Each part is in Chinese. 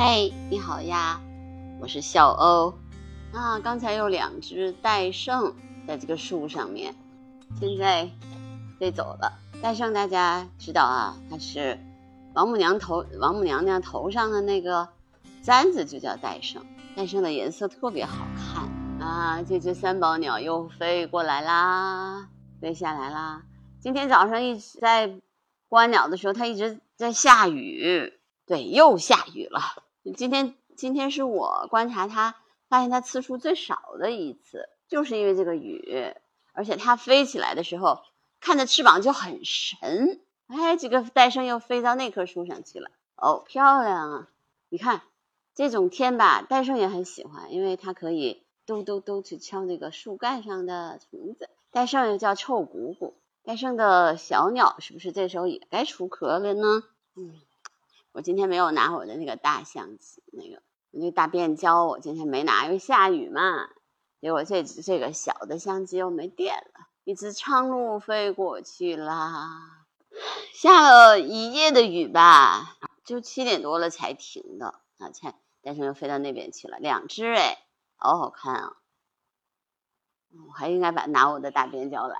嘿，你好呀，我是小欧。啊，刚才有两只戴胜在这个树上面，现在飞走了。戴胜大家知道啊，它是王母娘头王母娘娘头上的那个簪子，就叫戴胜。戴胜的颜色特别好看啊。这只三宝鸟又飞过来啦，飞下来啦。今天早上一直在观鸟的时候，它一直在下雨。对，又下雨了。今天今天是我观察它，发现它次数最少的一次，就是因为这个雨，而且它飞起来的时候，看着翅膀就很神。哎，这个戴胜又飞到那棵树上去了。哦，漂亮啊！你看这种天吧，戴胜也很喜欢，因为它可以嘟嘟嘟去敲那个树干上的虫子。戴胜又叫臭鼓鼓。戴胜的小鸟是不是这时候也该出壳了呢？嗯。我今天没有拿我的那个大相机，那个那大变焦，我今天没拿，因为下雨嘛。结果这这个小的相机又没电了，一只苍鹭飞过去啦。下了一夜的雨吧，就七点多了才停的啊，才但是又飞到那边去了，两只哎，好好看啊！我还应该把拿我的大变焦来，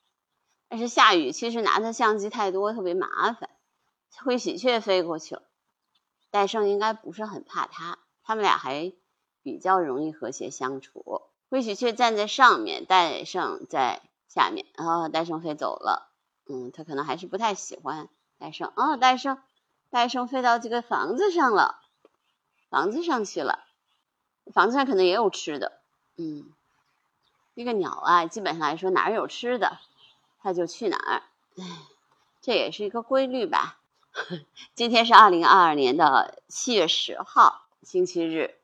但是下雨其实拿的相机太多，特别麻烦。灰喜鹊飞过去了，戴胜应该不是很怕它，他们俩还比较容易和谐相处。灰喜鹊站在上面，戴胜在下面。啊，戴胜飞走了，嗯，他可能还是不太喜欢戴胜。啊，戴胜，戴胜飞到这个房子上了，房子上去了，房子上可能也有吃的。嗯，这个鸟啊，基本上来说哪儿有吃的，它就去哪儿。唉，这也是一个规律吧。今天是二零二二年的七月十号，星期日，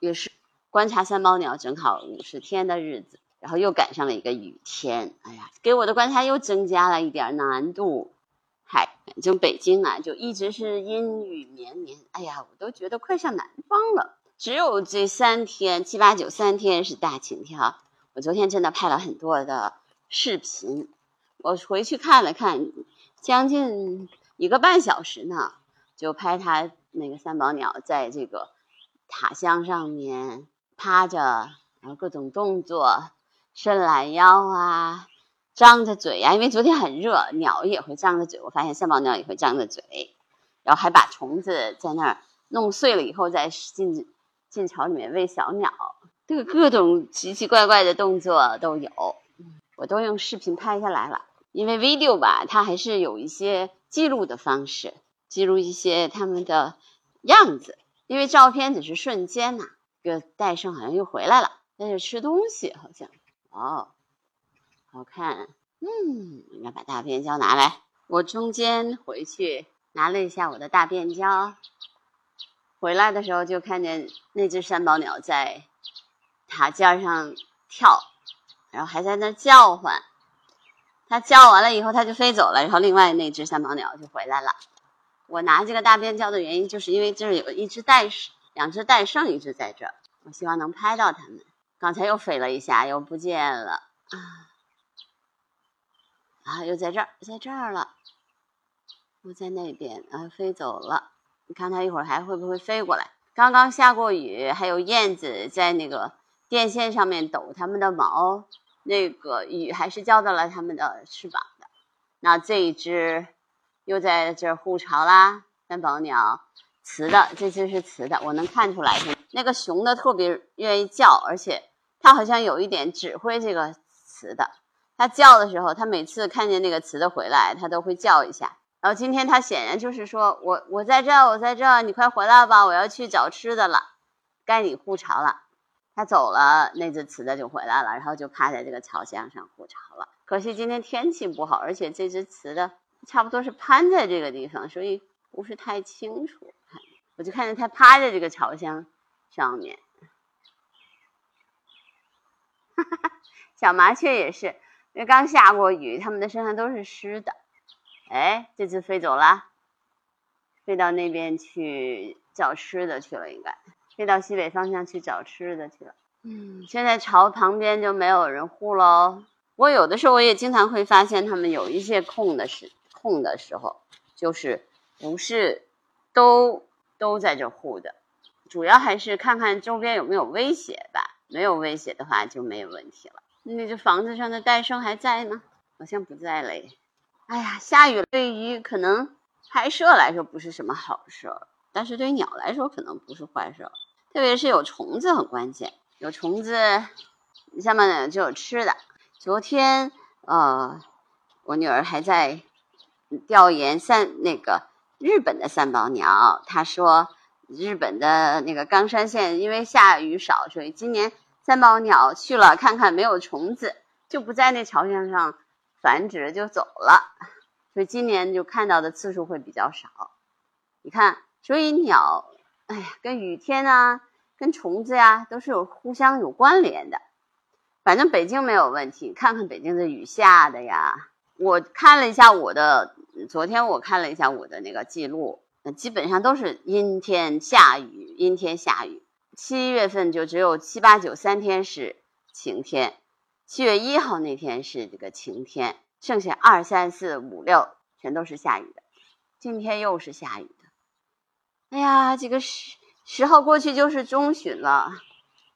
也是观察三宝鸟正好五十天的日子，然后又赶上了一个雨天，哎呀，给我的观察又增加了一点难度。嗨，反正北京啊，就一直是阴雨绵绵，哎呀，我都觉得快上南方了。只有这三天，七八九三天是大晴天。我昨天真的拍了很多的视频，我回去看了看，将近。一个半小时呢，就拍它那个三宝鸟在这个塔箱上面趴着，然后各种动作，伸懒腰啊，张着嘴呀。因为昨天很热，鸟也会张着嘴。我发现三宝鸟也会张着嘴，然后还把虫子在那儿弄碎了以后再进进巢里面喂小鸟。这个各种奇奇怪怪的动作都有，我都用视频拍下来了。因为 video 吧，它还是有一些。记录的方式，记录一些他们的样子，因为照片只是瞬间呐。这个戴胜好像又回来了，在这吃东西，好像哦，好看。嗯，应该把大变焦拿来。我中间回去拿了一下我的大变焦，回来的时候就看见那只三宝鸟在塔尖上跳，然后还在那叫唤。它叫完了以后，它就飞走了，然后另外那只三毛鸟就回来了。我拿这个大变叫的原因，就是因为这儿有一只戴胜，两只戴胜一直在这儿，我希望能拍到它们。刚才又飞了一下，又不见了啊！啊，又在这儿，在这儿了，又在那边啊，飞走了。你看它一会儿还会不会飞过来？刚刚下过雨，还有燕子在那个电线上面抖它们的毛。那个雨还是浇到了它们的翅膀的。那这一只又在这儿护巢啦，三宝鸟，雌的，这只是雌的，我能看出来。那个雄的特别愿意叫，而且它好像有一点指挥这个雌的。它叫的时候，它每次看见那个雌的回来，它都会叫一下。然后今天它显然就是说我我在这儿，我在这儿，你快回来吧，我要去找吃的了，该你护巢了。它走了，那只雌的就回来了，然后就趴在这个巢箱上护巢了。可惜今天天气不好，而且这只雌的差不多是攀在这个地方，所以不是太清楚。我就看见它趴在这个巢箱上面。哈哈，小麻雀也是，因为刚下过雨，它们的身上都是湿的。哎，这只飞走了，飞到那边去找吃的去了，应该。飞到西北方向去找吃的去了。嗯，现在巢旁边就没有人护喽。我有的时候我也经常会发现，他们有一些空的时空的时候，就是不是都都在这护的，主要还是看看周边有没有威胁吧。没有威胁的话就没有问题了。那这房子上的戴生还在吗？好像不在嘞。哎呀，下雨对于可能拍摄来说不是什么好事儿，但是对鸟来说可能不是坏事儿。特别是有虫子很关键，有虫子下面呢就有吃的。昨天呃，我女儿还在调研三那个日本的三宝鸟，她说。日本的那个冈山县，因为下雨少，所以今年三宝鸟去了看看没有虫子，就不在那朝向上繁殖就走了，所以今年就看到的次数会比较少。你看，所以鸟，哎呀，跟雨天啊，跟虫子呀，都是有互相有关联的。反正北京没有问题，看看北京的雨下的呀，我看了一下我的，昨天我看了一下我的那个记录。基本上都是阴天下雨，阴天下雨。七月份就只有七八九三天是晴天，七月一号那天是这个晴天，剩下二三四五六全都是下雨的。今天又是下雨的。哎呀，这个是十号过去就是中旬了，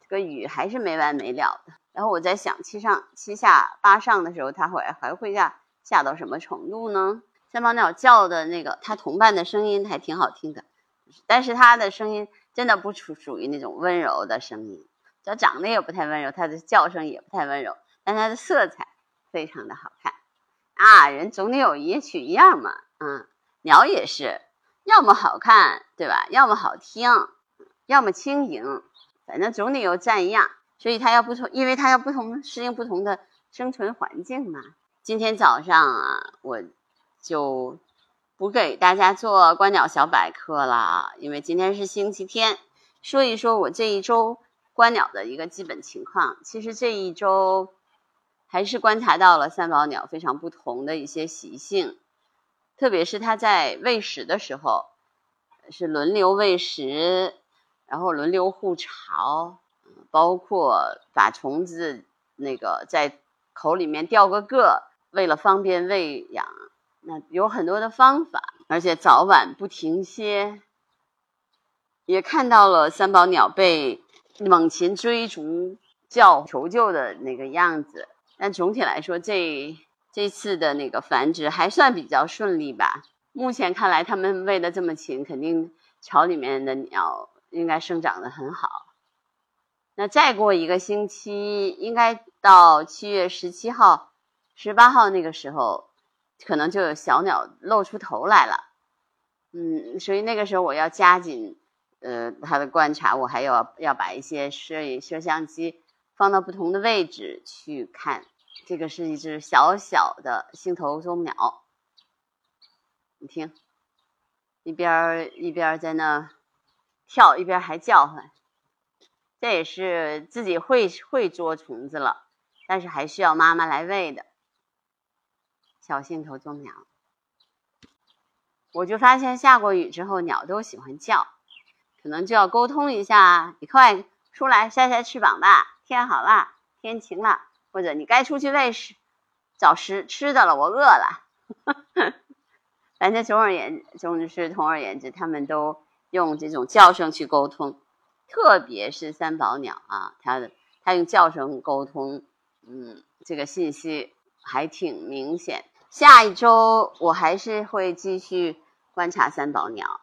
这个雨还是没完没了的。然后我在想，七上七下八上的时候，它会还会下下到什么程度呢？三毛鸟叫的那个，它同伴的声音还挺好听的，但是它的声音真的不属属于那种温柔的声音，它长得也不太温柔，它的叫声也不太温柔，但它的色彩非常的好看啊！人总得有一取一样嘛，嗯，鸟也是，要么好看，对吧？要么好听，要么轻盈，反正总得有占样，所以它要不同，因为它要不同适应不同的生存环境嘛。今天早上啊，我。就不给大家做观鸟小百科了，因为今天是星期天，说一说我这一周观鸟的一个基本情况。其实这一周还是观察到了三宝鸟非常不同的一些习性，特别是它在喂食的时候是轮流喂食，然后轮流护巢，包括把虫子那个在口里面掉个个，为了方便喂养。那有很多的方法，而且早晚不停歇，也看到了三宝鸟被猛禽追逐、叫求救的那个样子。但总体来说，这这次的那个繁殖还算比较顺利吧。目前看来，它们喂的这么勤，肯定巢里面的鸟应该生长的很好。那再过一个星期，应该到七月十七号、十八号那个时候。可能就有小鸟露出头来了，嗯，所以那个时候我要加紧，呃，它的观察，我还要要把一些摄影摄像机放到不同的位置去看。这个是一只小小的星头棕鸟，你听，一边一边在那跳，一边还叫唤，这也是自己会会捉虫子了，但是还需要妈妈来喂的。小心头棕鸟，我就发现下过雨之后，鸟都喜欢叫，可能就要沟通一下，你快出来晒晒翅膀吧，天好了，天晴了，或者你该出去喂食，找食吃的了，我饿了。反正总而言之，总之是总而言之，他们都用这种叫声去沟通，特别是三宝鸟啊，它的它用叫声沟通，嗯，这个信息还挺明显。下一周我还是会继续观察三宝鸟，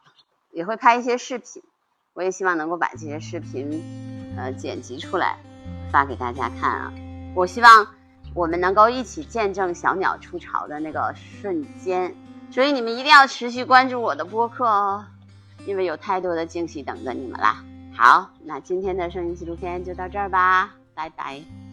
也会拍一些视频。我也希望能够把这些视频，呃，剪辑出来发给大家看啊。我希望我们能够一起见证小鸟出巢的那个瞬间。所以你们一定要持续关注我的播客哦，因为有太多的惊喜等着你们啦。好，那今天的声音纪录片就到这儿吧，拜拜。